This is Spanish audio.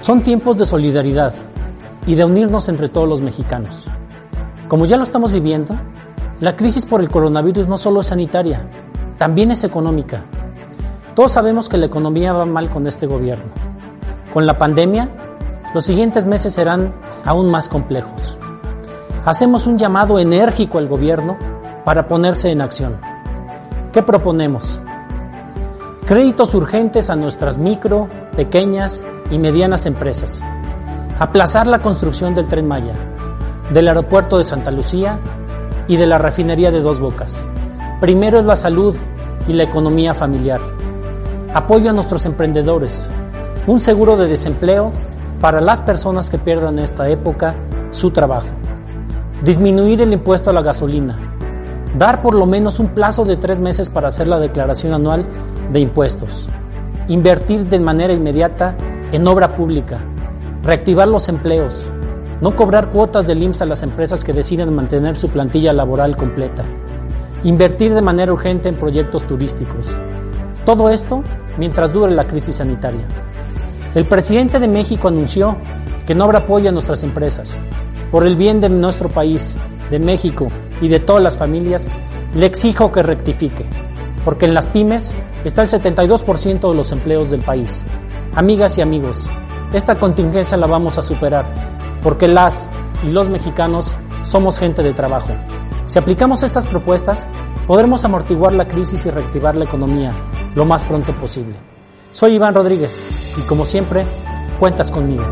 Son tiempos de solidaridad y de unirnos entre todos los mexicanos. Como ya lo estamos viviendo, la crisis por el coronavirus no solo es sanitaria, también es económica. Todos sabemos que la economía va mal con este gobierno. Con la pandemia, los siguientes meses serán aún más complejos. Hacemos un llamado enérgico al gobierno para ponerse en acción. ¿Qué proponemos? Créditos urgentes a nuestras micro, pequeñas y medianas empresas. Aplazar la construcción del tren Maya, del aeropuerto de Santa Lucía y de la refinería de Dos Bocas. Primero es la salud y la economía familiar. Apoyo a nuestros emprendedores. Un seguro de desempleo para las personas que pierdan en esta época su trabajo. Disminuir el impuesto a la gasolina. Dar por lo menos un plazo de tres meses para hacer la declaración anual de impuestos. Invertir de manera inmediata en obra pública. Reactivar los empleos. No cobrar cuotas del IMSS a las empresas que deciden mantener su plantilla laboral completa. Invertir de manera urgente en proyectos turísticos. Todo esto mientras dure la crisis sanitaria. El presidente de México anunció que no habrá apoyo a nuestras empresas. Por el bien de nuestro país, de México y de todas las familias, le exijo que rectifique, porque en las pymes está el 72% de los empleos del país. Amigas y amigos, esta contingencia la vamos a superar, porque las y los mexicanos somos gente de trabajo. Si aplicamos estas propuestas, podremos amortiguar la crisis y reactivar la economía lo más pronto posible. Soy Iván Rodríguez y como siempre, cuentas conmigo.